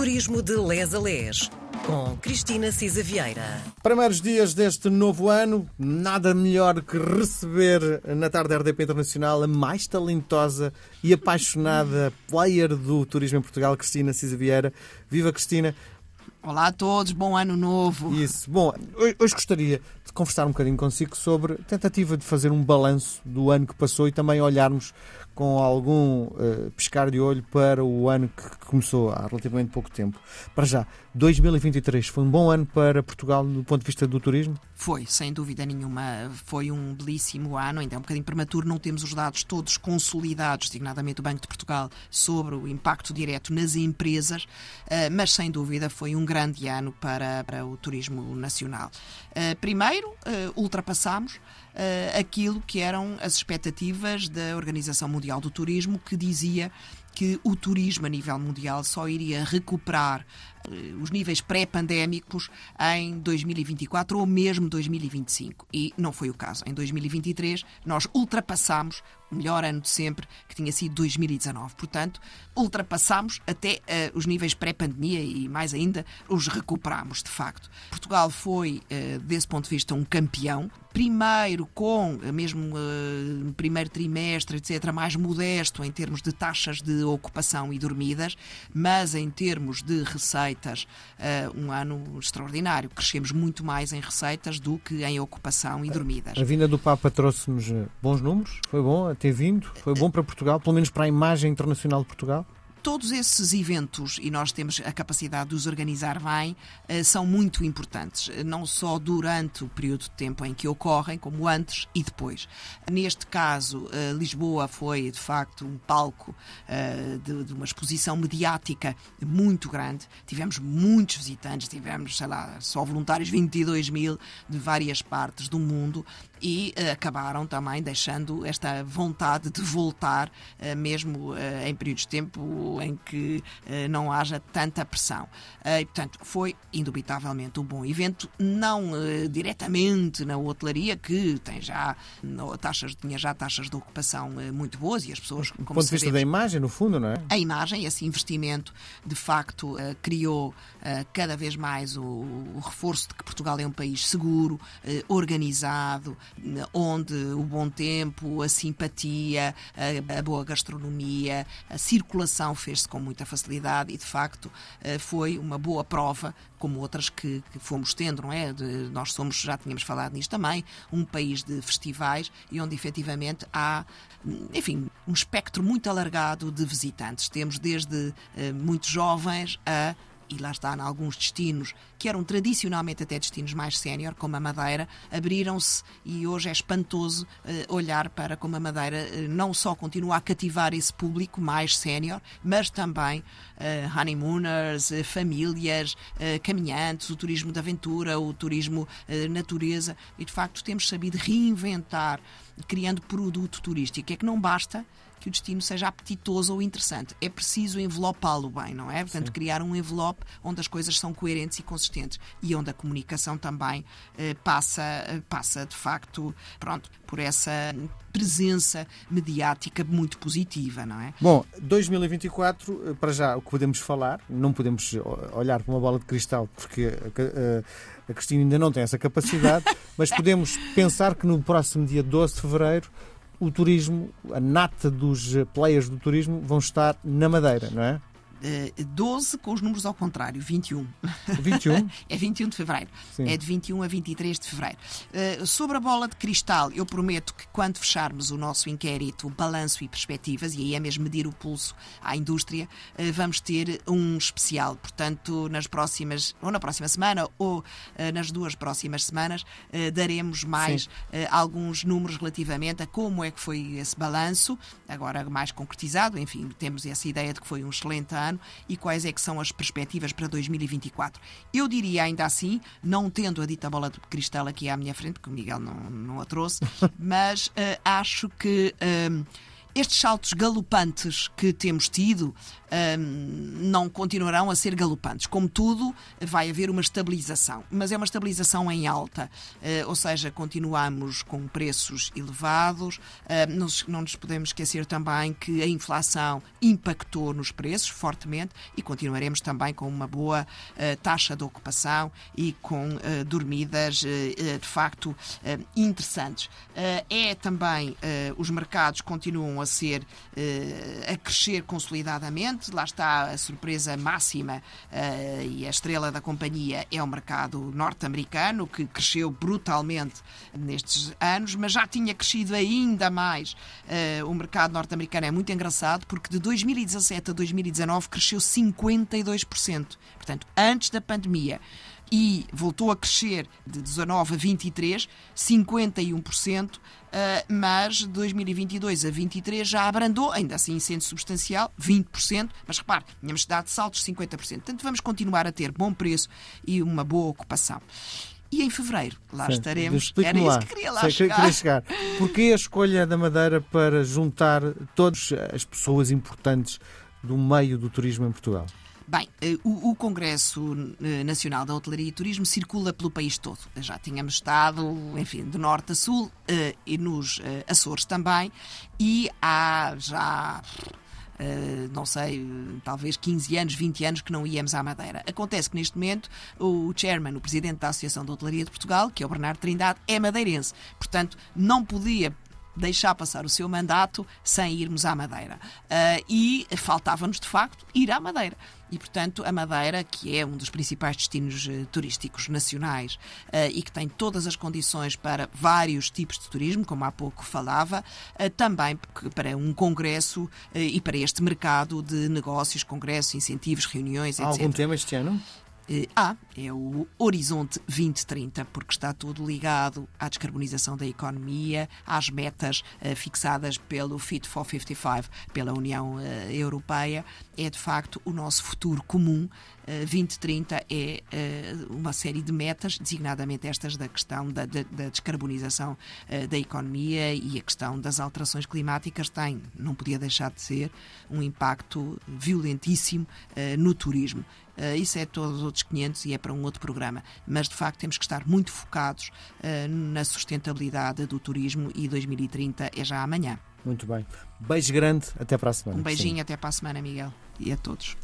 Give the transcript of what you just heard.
Turismo de Les a Les, com Cristina Cisa Vieira. Primeiros dias deste novo ano, nada melhor que receber na tarde da RDP Internacional a mais talentosa e apaixonada player do turismo em Portugal, Cristina Cisa Vieira. Viva Cristina! Olá a todos, bom ano novo. Isso. Bom, hoje gostaria de conversar um bocadinho consigo sobre a tentativa de fazer um balanço do ano que passou e também olharmos com algum uh, pescar de olho para o ano que começou há relativamente pouco tempo. Para já, 2023 foi um bom ano para Portugal do ponto de vista do turismo? Foi, sem dúvida nenhuma. Foi um belíssimo ano, ainda é um bocadinho prematuro, não temos os dados todos consolidados, designadamente o Banco de Portugal, sobre o impacto direto nas empresas, uh, mas sem dúvida foi um grande ano para, para o turismo nacional. Uh, primeiro, ultrapassámos aquilo que eram as expectativas da Organização Mundial do Turismo, que dizia que o turismo a nível mundial só iria recuperar eh, os níveis pré-pandémicos em 2024 ou mesmo 2025. E não foi o caso. Em 2023, nós ultrapassámos o melhor ano de sempre, que tinha sido 2019. Portanto, ultrapassámos até uh, os níveis pré-pandemia e, mais ainda, os recuperamos, de facto. Portugal foi, uh, desse ponto de vista, um campeão. Primeiro, com mesmo uh, primeiro trimestre, etc., mais modesto em termos de taxas de ocupação e dormidas, mas em termos de receita receitas, uh, um ano extraordinário. Crescemos muito mais em receitas do que em ocupação e dormidas. A vinda do Papa trouxe-nos eh, bons números? Foi bom ter vindo? Foi bom para Portugal, pelo menos para a imagem internacional de Portugal? Todos esses eventos, e nós temos a capacidade de os organizar bem, eh, são muito importantes, não só durante o período de tempo em que ocorrem, como antes e depois. Neste caso, eh, Lisboa foi de facto um palco eh, de uma exposição mediática muito grande. Tivemos muitos visitantes, tivemos, sei lá, só voluntários 22 mil de várias partes do mundo e acabaram também deixando esta vontade de voltar, mesmo em períodos de tempo em que uh, não haja tanta pressão. Uh, e, portanto, foi indubitavelmente um bom evento, não uh, diretamente na hotelaria, que tem já taxas, tinha já taxas de ocupação muito boas e as pessoas. Do ponto de vista da imagem, no fundo, não é? A imagem, esse investimento, de facto, criou cada vez mais o, o, reforço de que Portugal é um país seguro, organizado, onde o bom tempo, a simpatia, a, a boa gastronomia, a circulação fez-se com muita facilidade e, de facto, eh, foi uma boa prova, como outras que, fomos tendo, não é? De, nós somos, já tínhamos falado nisto também, um país de festivais e onde efetivamente há, enfim, um espectro muito alargado de visitantes. Temos desde uh, muito jovens a e lá está, em alguns destinos que eram tradicionalmente até destinos mais sénior, como a Madeira, abriram-se e hoje é espantoso uh, olhar para como a Madeira uh, não só continua a cativar esse público mais sénior, mas também uh, honeymooners, famílias, caminhantes, o turismo de aventura, o turismo natureza e de facto temos sabido reinventar criando produto turístico. É que não basta que o destino seja apetitoso ou interessante. É preciso envelopá-lo bem, não é? Portanto, Sim. criar um envelope onde as coisas são coerentes e consistentes e onde a comunicação também eh, passa, eh, passa, de facto, pronto, por essa presença mediática muito positiva, não é? Bom, 2024, eh, para já, o que podemos falar, não podemos olhar para uma bola de cristal porque a, a Cristina ainda não tem essa capacidade, mas podemos pensar que no próximo dia 12 de fevereiro o turismo, a nata dos players do turismo vão estar na Madeira, não é? 12 eh, com os números ao contrário, 21. 21? é 21 de fevereiro. Sim. É de 21 a 23 de fevereiro. Uh, sobre a bola de cristal, eu prometo que quando fecharmos o nosso inquérito Balanço e Perspectivas, e aí é mesmo medir o pulso à indústria, uh, vamos ter um especial. Portanto, nas próximas, ou na próxima semana, ou uh, nas duas próximas semanas, daremos mais alguns números relativamente a como é que foi esse balanço, agora mais concretizado. Enfim, temos essa ideia de que foi um excelente ano ano e quais é que são as perspectivas para 2024. Eu diria ainda assim, não tendo a dita bola de cristal aqui à minha frente, porque o Miguel não, não a trouxe, mas uh, acho que. Uh, estes saltos galopantes que temos tido não continuarão a ser galopantes. Como tudo, vai haver uma estabilização, mas é uma estabilização em alta, uh, ou seja, continuamos com preços elevados. Uh, não, nos podemos esquecer também que a inflação impactou nos preços fortemente e continuaremos também com uma boa uh, taxa de ocupação e com dormidas de facto interessantes. é também os mercados continuam a ser a crescer consolidadamente. Lá está a surpresa máxima e a estrela da companhia é o mercado norte-americano, que cresceu brutalmente nestes anos, mas já tinha crescido ainda mais. Uh, o mercado norte-americano é muito engraçado porque de 2017 a 2019 cresceu 52%. Portanto, antes da pandemia e voltou a crescer de 19 a 23, 51%, mas de 2022 a 23 já abrandou, ainda assim sendo substancial, 20%, mas repare, tínhamos dado saltos de 50%. Portanto, vamos continuar a ter bom preço e uma boa ocupação. E em fevereiro, lá Sim, estaremos. Era isso que queria lá Sei, chegar. Queria chegar. Porquê a escolha da Madeira para juntar todas as pessoas importantes do meio do turismo em Portugal? Bem, eh, o, Congresso eh, Nacional da Hotelaria e Turismo circula pelo país todo. Já tínhamos estado, enfim, de norte a sul eh, e nos Açores também, e há já não sei, talvez 15 anos, 20 anos que não íamos à Madeira. Acontece que neste momento o chairman, o presidente da Associação de Hotelaria de Portugal, que é o Bernardo Trindade, é madeirense. Portanto, não podia deixar passar o seu mandato sem irmos à Madeira. Uh, e faltava-nos, de facto, ir à Madeira. E, portanto, a Madeira, que é um dos principais destinos uh, turísticos nacionais uh, e que tem todas as condições para vários tipos de turismo, como há pouco falava, também para um congresso e para este mercado de negócios, congressos, incentivos, reuniões, etc. Há algum tema este ano? Há, é o Horizonte 2030, porque está tudo ligado à descarbonização da economia, às metas uh, fixadas pelo Fit for 55, pela União uh, Europeia. É de facto o nosso futuro comum. Uh, 2030 é uma série de metas, designadamente estas da questão da, da, da descarbonização da economia e a questão das alterações climáticas tem, não podia deixar de ser, um impacto violentíssimo no turismo. Uh, isso é todos os outros 500 e é para um outro programa. Mas, de facto, temos que estar muito focados uh, na sustentabilidade do turismo e 2030 é já amanhã. Muito bem. Beijo grande, até para a semana. Um beijinho, Sim. até para a semana, Miguel. E a todos.